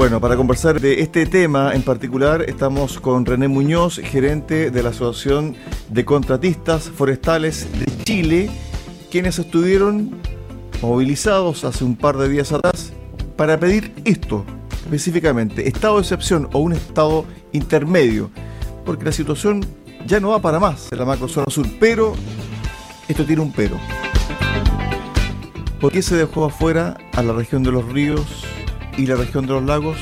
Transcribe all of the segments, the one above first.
Bueno, para conversar de este tema en particular estamos con René Muñoz, gerente de la Asociación de Contratistas Forestales de Chile, quienes estuvieron movilizados hace un par de días atrás para pedir esto, específicamente, estado de excepción o un estado intermedio, porque la situación ya no va para más en la macrozona sur, pero esto tiene un pero. ¿Por qué se dejó afuera a la región de los ríos, y la región de los lagos,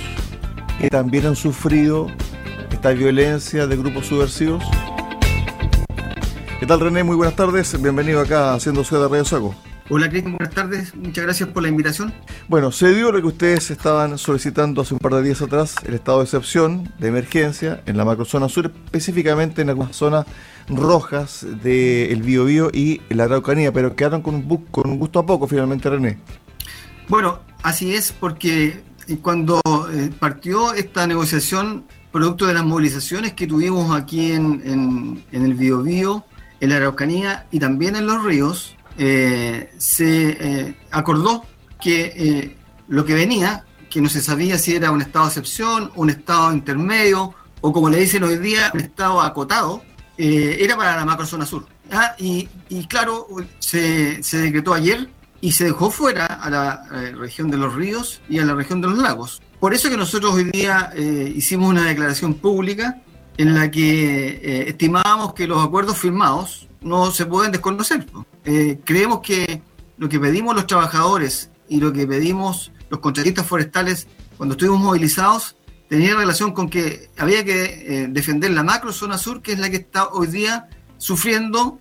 que también han sufrido esta violencia de grupos subversivos. ¿Qué tal René? Muy buenas tardes, bienvenido acá haciendo Ciudad de Radio Saco. Hola Cristian, buenas tardes, muchas gracias por la invitación. Bueno, se dio lo que ustedes estaban solicitando hace un par de días atrás, el estado de excepción, de emergencia, en la macrozona sur, específicamente en algunas zonas rojas del Biobío y la Araucanía, pero quedaron con un, con un gusto a poco finalmente, René. Bueno, así es porque cuando eh, partió esta negociación, producto de las movilizaciones que tuvimos aquí en, el Biobío, en la Araucanía y también en los ríos, eh, se eh, acordó que lo que venía, que no se sabía si era un estado de excepción, un estado intermedio o como le dicen hoy día, un estado acotado, era para la macrozona sur. ¿ah? Y, claro, se, se decretó ayer y se dejó fuera a la eh, región de los ríos y a la región de los lagos. Por eso que nosotros hoy día eh, hicimos una declaración pública en la que eh, estimábamos que los acuerdos firmados no se pueden desconocer. creemos que lo que pedimos los trabajadores y lo que pedimos los contratistas forestales cuando estuvimos movilizados tenía relación con que había que defender la macro zona sur, que es la que está hoy día sufriendo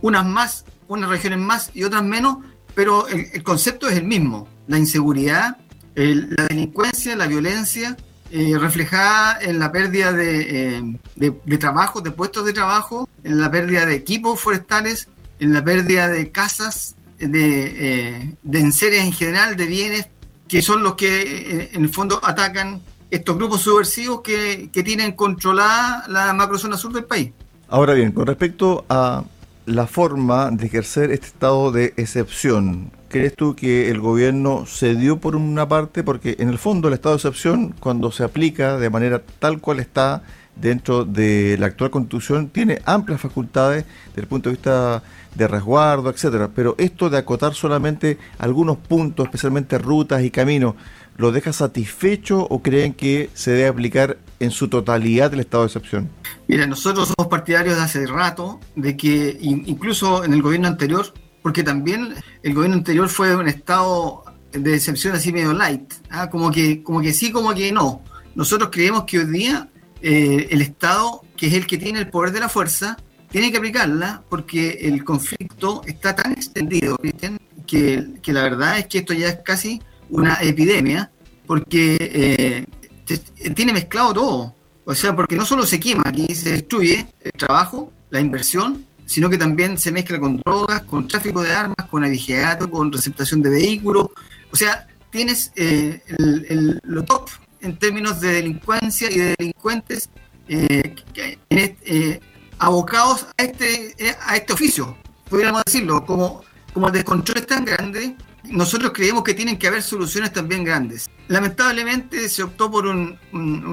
unas más, unas regiones más y otras menos, pero el, concepto es el mismo, la inseguridad, la delincuencia, la violencia, eh, reflejada en la pérdida de, eh, trabajo, de puestos de trabajo, en la pérdida de equipos forestales, en la pérdida de casas, de, eh, de enseres en general, de bienes, que son los que en el fondo atacan estos grupos subversivos que, que tienen controlada la macrozona sur del país. Ahora bien, con respecto a la forma de ejercer este estado de excepción. ¿Crees tú que el gobierno se dio por una parte? Porque en el fondo el estado de excepción, cuando se aplica de manera tal cual está dentro de la actual constitución, tiene amplias facultades desde el punto de vista de resguardo, etcétera. Pero esto de acotar solamente algunos puntos, especialmente rutas y caminos, ¿lo deja satisfecho o creen que se debe aplicar en su totalidad el estado de excepción? Mira, nosotros somos partidarios de hace rato de que incluso en el gobierno anterior, porque también el gobierno anterior fue un estado de excepción así medio light, ¿ah? como, que, como que sí, como que no. Nosotros creemos que hoy día eh, el Estado, que es el que tiene el poder de la fuerza, tiene que aplicarla porque el conflicto está tan extendido, que, que la verdad es que esto ya es casi una epidemia, porque eh, tiene mezclado todo. O sea, porque no solo se quema, aquí se destruye el trabajo, la inversión, sino que también se mezcla con drogas, con tráfico de armas, con avigeato, con receptación de vehículos. O sea, tienes eh, el, lo top en términos de delincuencia y de delincuentes eh, eh, abocados a este, a este oficio, podríamos decirlo, como, como el descontrol es tan grande, nosotros creemos que tienen que haber soluciones también grandes. Lamentablemente se optó por un,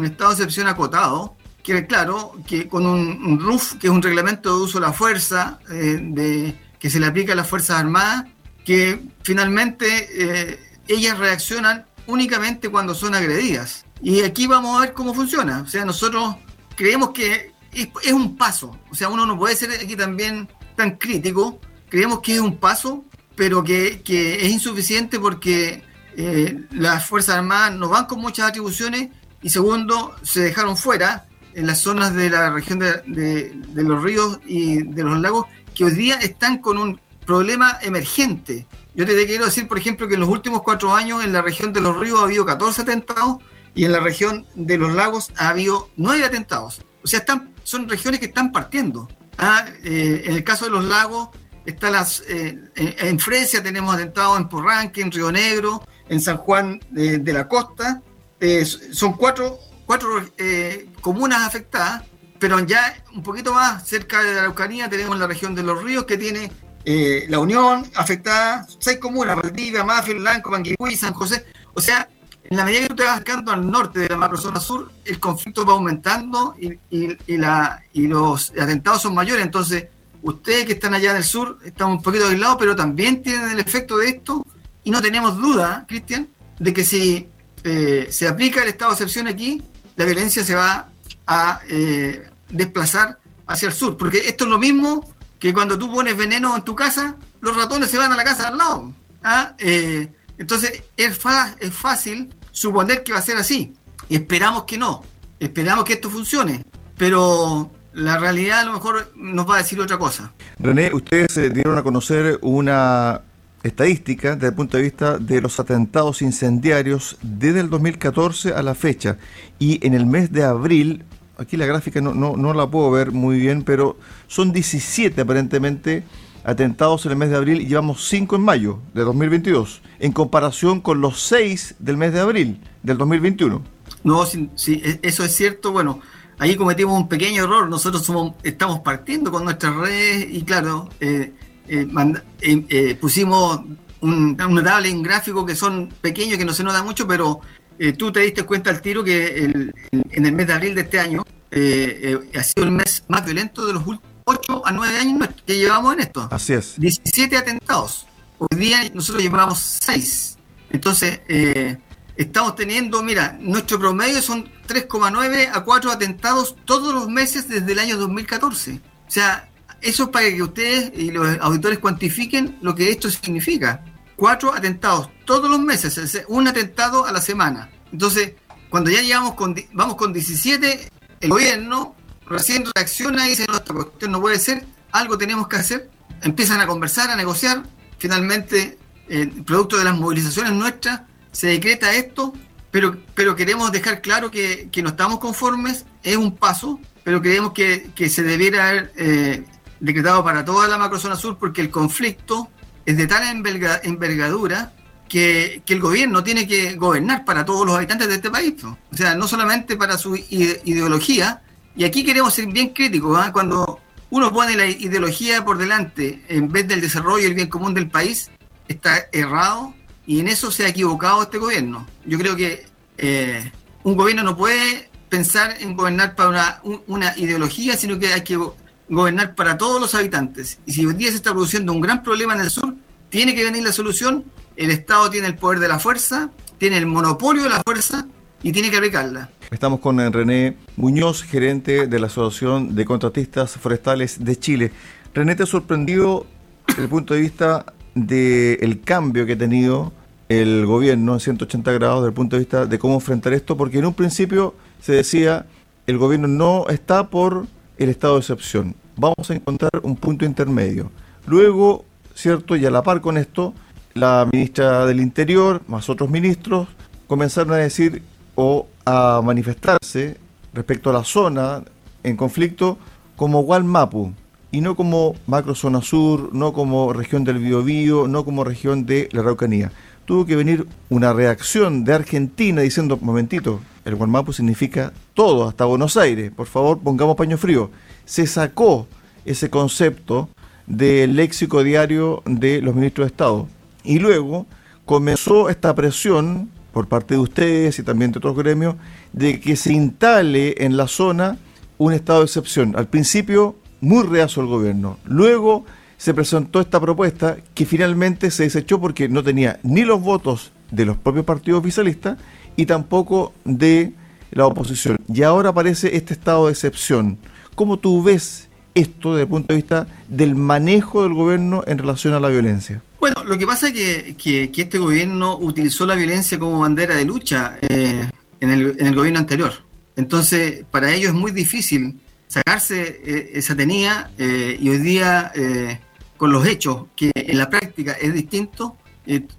estado de excepción acotado, que claro, que con un, RUF, que es un reglamento de uso de la fuerza, eh, de, que se le aplica a las Fuerzas Armadas, que finalmente eh, ellas reaccionan únicamente cuando son agredidas. Y aquí vamos a ver cómo funciona. O sea, nosotros creemos que es, es un paso. O sea, uno no puede ser aquí también tan crítico. Creemos que es un paso pero que, es insuficiente porque eh, las Fuerzas Armadas no van con muchas atribuciones y segundo, se dejaron fuera en las zonas de la región de, los ríos y de los lagos que hoy día están con un problema emergente. Yo te quiero decir, por ejemplo, que en los últimos cuatro años en la región de los ríos ha habido 14 atentados y en la región de los lagos ha habido 9 atentados. O sea, están, son regiones que están partiendo. Ah, eh, en el caso de los lagos, está las, eh, en Fresia tenemos atentados en Porranque, en Río Negro, en San Juan de, la Costa. Eh, son cuatro, cuatro eh, comunas afectadas, pero ya un poquito más cerca de la Araucanía tenemos la región de los ríos que tiene La Unión afectada, seis comunas, Valdivia, Mafia, Blanco, Manguicuí, San José. O sea, en la medida que tú te vas acercando al norte de la macrozona sur, el conflicto va aumentando y, y, la, y los atentados son mayores. Entonces, ustedes que están allá en el sur están un poquito aislados, pero también tienen el efecto de esto. Y no tenemos duda, Cristian, de que si eh, se aplica el estado de excepción aquí, la violencia se va a eh, desplazar hacia el sur. Porque esto es lo mismo que cuando tú pones veneno en tu casa, los ratones se van a la casa al lado. ¿ah? Eh, entonces es, es fácil suponer que va a ser así. Esperamos que no. Esperamos que esto funcione. Pero la realidad a lo mejor nos va a decir otra cosa. René, ustedes dieron a conocer una estadística desde el punto de vista de los atentados incendiarios desde el 2014 a la fecha. Y en el mes de abril, aquí la gráfica no, no, no la puedo ver muy bien, pero son 17 aparentemente atentados en el mes de abril y llevamos 5 en mayo de 2022, en comparación con los 6 del mes de abril del 2021. No, sí, e, eso es cierto. Bueno, ahí cometimos un pequeño error. Nosotros somos, estamos partiendo con nuestras redes y claro, eh, eh, eh, pusimos un, una tabla en gráfico que son pequeños, que no se nota mucho, pero tú te diste cuenta al tiro que en el mes de abril de este año ha sido el mes más violento de los últimos 8 a 9 años que llevamos en esto. Así es. 17 atentados. Hoy día nosotros llevamos 6. Entonces, eh, estamos teniendo, mira, nuestro promedio son 3,9 a 4 atentados todos los meses desde el año 2014. O sea, eso es para que ustedes y los auditores cuantifiquen lo que esto significa. Cuatro atentados todos los meses, un atentado a la semana. Entonces, cuando ya llegamos con, vamos con 17, el gobierno recién reacciona y dice, no, esta cuestión no puede ser, algo tenemos que hacer, empiezan a conversar, a negociar, finalmente, eh, producto de las movilizaciones nuestras, se decreta esto, pero, pero queremos dejar claro que, no estamos conformes, es un paso, pero creemos que, se debiera haber eh, decretado para toda la macrozona sur porque el conflicto es de tal envergadura que, el gobierno tiene que gobernar para todos los habitantes de este país. O sea, no solamente para su ideología, y aquí queremos ser bien críticos, ¿ah? cuando uno pone la ideología por delante en vez del desarrollo y el bien común del país, está errado y en eso se ha equivocado este gobierno. Yo creo que eh, un gobierno no puede pensar en gobernar para una, ideología, sino que hay que gobernar para todos los habitantes. Y si hoy día se está produciendo un gran problema en el sur, tiene que venir la solución. El Estado tiene el poder de la fuerza, tiene el monopolio de la fuerza y tiene que aplicarla. Estamos con René Muñoz, gerente de la Asociación de Contratistas Forestales de Chile. René, ¿te ha sorprendido desde el punto de vista del cambio que ha tenido el gobierno en 180 grados desde el punto de vista de cómo enfrentar esto? Porque en un principio se decía, el gobierno no está por el estado de excepción, vamos a encontrar un punto intermedio. Luego, cierto, y a la par con esto, la ministra del Interior, más otros ministros, comenzaron a decir o a manifestarse respecto a la zona en conflicto como Gualmapu y no como macrozona sur, no como región del Biobío, no como región de la Araucanía. Tuvo que venir una reacción de Argentina diciendo, momentito, el Gualmapu significa todo, hasta Buenos Aires, por favor pongamos paño frío. Se sacó ese concepto del léxico diario de los ministros de Estado. Y luego comenzó esta presión por parte de ustedes y también de otros gremios, de que se instale en la zona un estado de excepción. Al principio, muy reazo el gobierno. Luego se presentó esta propuesta que finalmente se desechó porque no tenía ni los votos de los propios partidos oficialistas y tampoco de la oposición. Y ahora aparece este estado de excepción. ¿Cómo tú ves esto desde el punto de vista del manejo del gobierno en relación a la violencia? Bueno, lo que pasa es que, este gobierno utilizó la violencia como bandera de lucha eh, en, el, gobierno anterior. Entonces, para ellos es muy difícil sacarse eh, esa tenía eh, y hoy día, con los hechos, que en la práctica es distinto,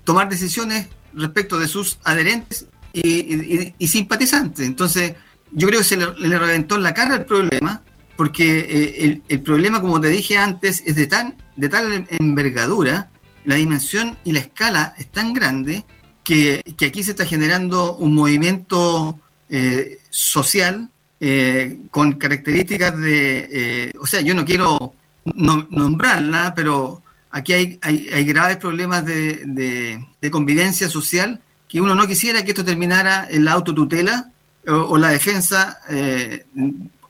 tomar decisiones respecto de sus adherentes y, simpatizantes. Entonces, yo creo que se le, reventó en la cara el problema, porque el, el, problema, como te dije antes, es de, tan, de tal envergadura la dimensión y la escala es tan grande que, aquí se está generando un movimiento eh, social eh, con características de, eh, o sea, yo no quiero nombrarla, pero aquí hay, hay, graves problemas de, convivencia social que uno no quisiera que esto terminara en la autotutela o, la defensa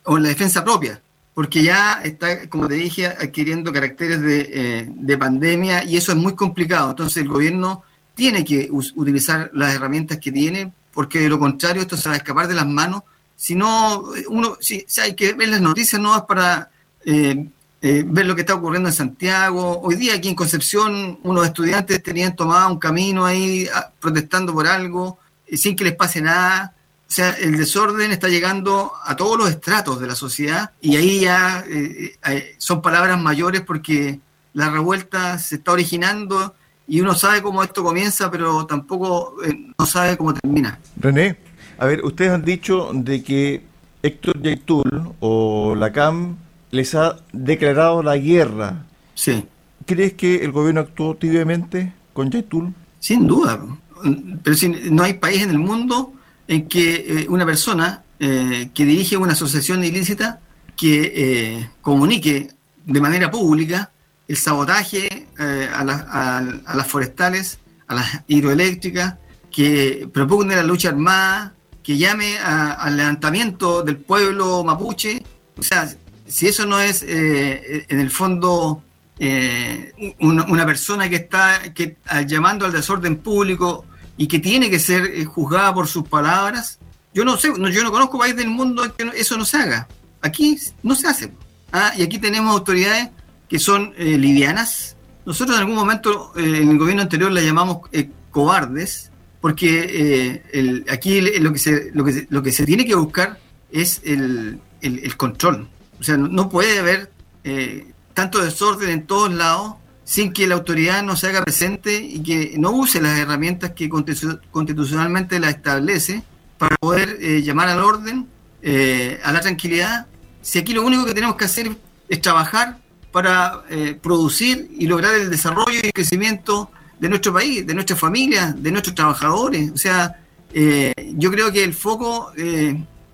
o en la defensa propia, porque ya está, como te dije, adquiriendo caracteres de, de pandemia y eso es muy complicado. Entonces el gobierno tiene que utilizar las herramientas que tiene, porque de lo contrario esto se va a escapar de las manos. Si no, uno, si, hay que ver las noticias no para eh, eh, ver lo que está ocurriendo en Santiago. Hoy día aquí en Concepción unos estudiantes tenían tomado un camino ahí ah, protestando por algo eh, sin que les pase nada. O sea, el desorden está llegando a todos los estratos de la sociedad y ahí ya son palabras mayores porque la revuelta se está originando y uno sabe cómo esto comienza, pero tampoco eh, no sabe cómo termina. René, a ver, ustedes han dicho de que Héctor Yaitul o la CAM les ha declarado la guerra. Sí. ¿Crees que el gobierno actuó tibiamente con Yaitul? Sin duda. Pero si no hay país en el mundo en que eh, una persona eh, que dirige una asociación ilícita que comunique de manera pública el sabotaje eh, a, las forestales, a las hidroeléctricas, que propugne la lucha armada, que llame al levantamiento del pueblo mapuche. O sea, si eso no es eh, en el fondo eh, una, persona que está que, llamando al desorden público y que tiene que ser juzgada por sus palabras, yo no sé, yo no conozco país del mundo en que eso no se haga. Aquí no se hace. Ah, y aquí tenemos autoridades que son eh, livianas. Nosotros en algún momento eh, en el gobierno anterior la llamamos eh, cobardes, porque el, aquí lo que, se, lo, que se, lo que se tiene que buscar es el, el, control. O sea, no, puede haber tanto desorden en todos lados sin que la autoridad no se haga presente y que no use las herramientas que constitucionalmente la establece para poder llamar al orden, a la tranquilidad. Si aquí lo único que tenemos que hacer es trabajar para eh, producir y lograr el desarrollo y el crecimiento de nuestro país, de nuestras familias, de nuestros trabajadores. O sea, eh, yo creo que el foco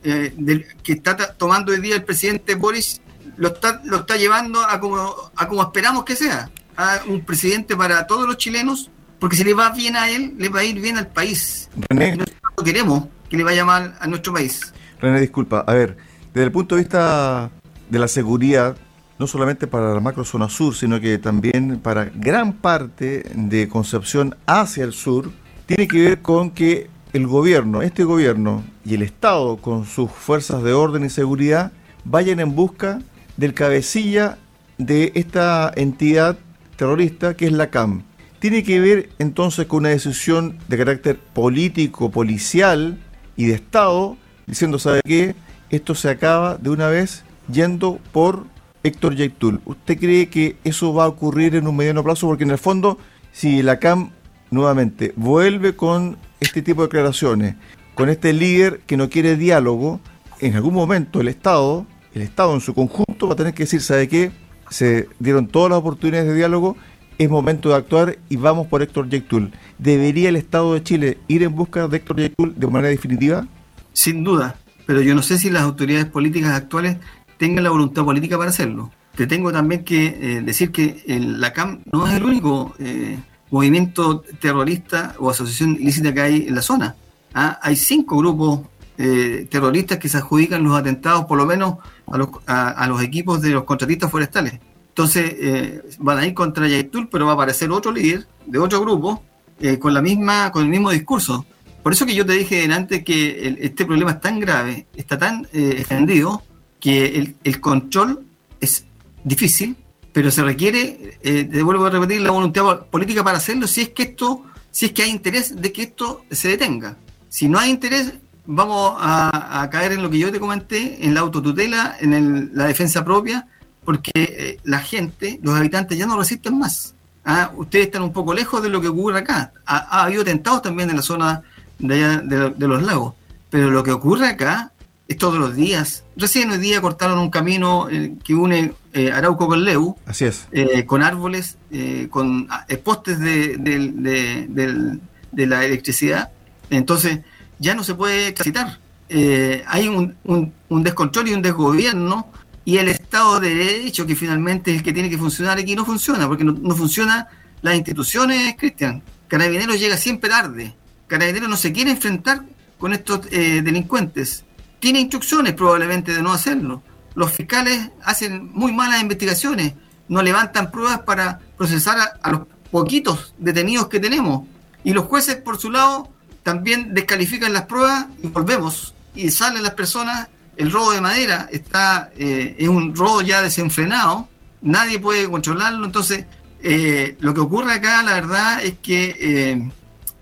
eh, que está tomando hoy día el presidente Boris lo está, lo está llevando a como, a como esperamos que sea, a un presidente para todos los chilenos, porque si le va bien a él, le va a ir bien al país. René. Nosotros queremos que le vaya mal a nuestro país. René, disculpa, a ver, desde el punto de vista de la seguridad, no solamente para la macrozona sur, sino que también para gran parte de Concepción hacia el sur, tiene que ver con que el gobierno, este gobierno y el Estado con sus fuerzas de orden y seguridad vayan en busca del cabecilla de esta entidad terrorista que es la CAM. Tiene que ver entonces con una decisión de carácter político, policial y de Estado, diciendo, ¿sabe qué? Esto se acaba de una vez yendo por Héctor Yaitul, ¿usted cree que eso va a ocurrir en un mediano plazo? Porque en el fondo, si la CAM nuevamente vuelve con este tipo de declaraciones, con este líder que no quiere diálogo, en algún momento el Estado, el Estado en su conjunto va a tener que decir, ¿sabe qué? Se dieron todas las oportunidades de diálogo, es momento de actuar y vamos por Héctor Yaitul. ¿Debería el Estado de Chile ir en busca de Héctor Yaitul de manera definitiva? Sin duda, pero yo no sé si las autoridades políticas actuales tengan la voluntad política para hacerlo. Te tengo también que eh, decir que el, la CAM no es el único eh, movimiento terrorista o asociación ilícita que hay en la zona. ¿ah? Hay cinco grupos eh, terroristas que se adjudican los atentados, por lo menos a los, a, los equipos de los contratistas forestales. Entonces van a ir contra Yaitul, pero va a aparecer otro líder de otro grupo con la misma, con el mismo discurso. Por eso que yo te dije antes que este problema es tan grave, está tan extendido, que el, control es difícil, pero se requiere, eh, vuelvo a repetir, la voluntad política para hacerlo si es que esto, si es que hay interés de que esto se detenga. Si no hay interés, vamos a, caer en lo que yo te comenté, en la autotutela, en la defensa propia, porque eh, la gente, los habitantes ya no resisten más. Ah, ustedes están un poco lejos de lo que ocurre acá. Ha, habido atentados también en la zona de, de los lagos, pero lo que ocurre acá es todos los días. Recién hoy día cortaron un camino eh, que une eh, Arauco con Leu. Así es. Eh, con árboles, con ah, postes de, la electricidad. Entonces, ya no se puede transitar. hay un, un, descontrol y un desgobierno. Y el Estado de Derecho, que finalmente es el que tiene que funcionar aquí, no funciona, porque no, no funciona las instituciones, Cristian. Carabineros llega siempre tarde. Carabineros no se quiere enfrentar con estos eh, delincuentes. Tiene instrucciones probablemente de no hacerlo. Los fiscales hacen muy malas investigaciones, no levantan pruebas para procesar a, los poquitos detenidos que tenemos. Y los jueces, por su lado, también descalifican las pruebas y volvemos. Y salen las personas, el robo de madera está eh, es un robo ya desenfrenado, nadie puede controlarlo. Entonces, eh, lo que ocurre acá, la verdad, es que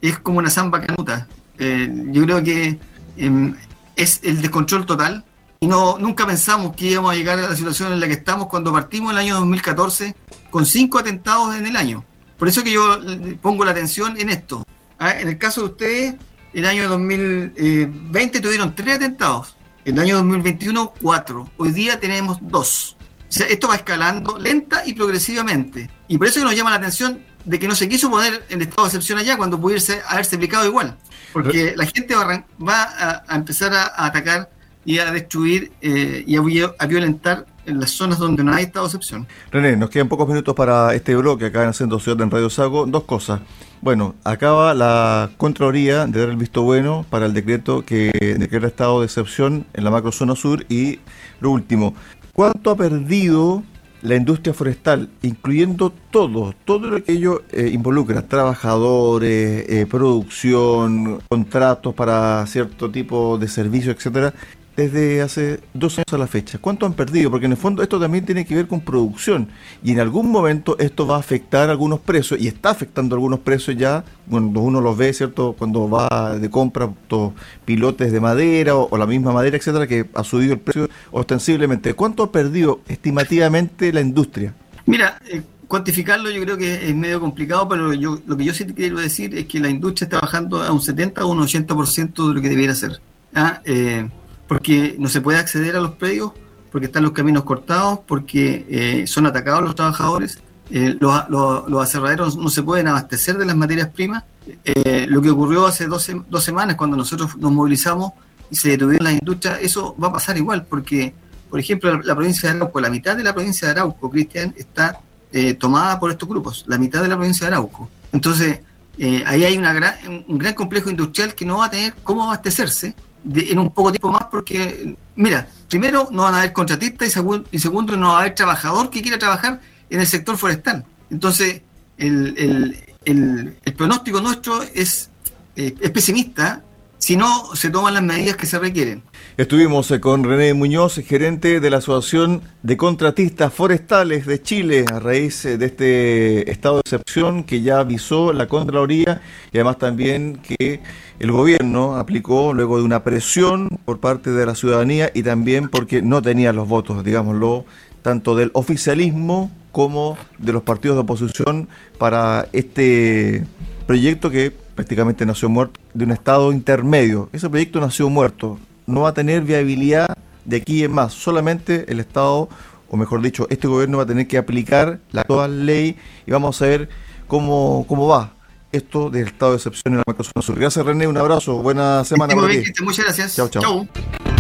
es como una samba canuta. Eh, yo creo que em, es el descontrol total y no nunca pensamos que íbamos a llegar a la situación en la que estamos cuando partimos el año 2014 con cinco atentados en el año. Por eso que yo pongo la atención en esto. Ah, en el caso de ustedes, el año 2020 tuvieron tres atentados, el año 2021 cuatro, hoy día tenemos dos. O sea, esto va escalando lenta y progresivamente. Y por eso que nos llama la atención de que no se quiso poner en estado de excepción allá cuando pudiese haberse aplicado igual. Porque la gente va, a, empezar a, atacar y a destruir eh, y a, violentar en las zonas donde no hay estado de excepción. René, nos quedan pocos minutos para este bloque acá en Haciendo Ciudad en Radio Sago. Dos cosas. Bueno, acaba la Contraloría de dar el visto bueno para el decreto que declara estado de excepción en la macrozona sur y lo último, ¿cuánto ha perdido la industria forestal, incluyendo todo, todo lo que ello eh, involucra, trabajadores, eh, producción, contratos para cierto tipo de servicio, etcétera, desde hace dos años a la fecha. ¿Cuánto han perdido? Porque en el fondo esto también tiene que ver con producción y en algún momento esto va a afectar algunos precios y está afectando algunos precios ya cuando uno los ve, ¿cierto? Cuando va de compra estos pilotes de madera o, la misma madera, etcétera, que ha subido el precio ostensiblemente. ¿Cuánto ha perdido estimativamente la industria? Mira, eh, cuantificarlo yo creo que es medio complicado, pero yo lo que yo sí quiero decir es que la industria está bajando a un 70 o un 80% de lo que debiera ser. ¿ah? Eh, porque no se puede acceder a los predios, porque están los caminos cortados, porque eh, son atacados los trabajadores, eh, los, los, aserraderos no se pueden abastecer de las materias primas. Eh, lo que ocurrió hace dos, semanas cuando nosotros nos movilizamos y se detuvieron las industrias, eso va a pasar igual, porque, por ejemplo, la, provincia de Arauco, la mitad de la provincia de Arauco, Cristian, está tomada por estos grupos, la mitad de la provincia de Arauco. Entonces, ahí hay una un gran complejo industrial que no va a tener cómo abastecerse en un poco tiempo más porque, mira, primero no van a haber contratistas y, segundo, y segundo no va a haber trabajador que quiera trabajar en el sector forestal. Entonces, el, el, el, pronóstico nuestro es, eh, es pesimista si no se toman las medidas que se requieren. Estuvimos eh, con René Muñoz, gerente de la Asociación de Contratistas Forestales de Chile, a raíz eh, de este estado de excepción que ya avisó la Contraloría y además también que el gobierno aplicó luego de una presión por parte de la ciudadanía y también porque no tenía los votos, digámoslo, tanto del oficialismo como de los partidos de oposición para este proyecto que prácticamente nació muerto, de un estado intermedio. Ese proyecto nació muerto, no va a tener viabilidad de aquí en más, solamente el Estado, o mejor dicho, este gobierno va a tener que aplicar la actual ley y vamos a ver cómo, cómo va esto del estado de excepción en la macrozona sur. Gracias René, un abrazo, buena semana. Muchas gracias. Chao, chao.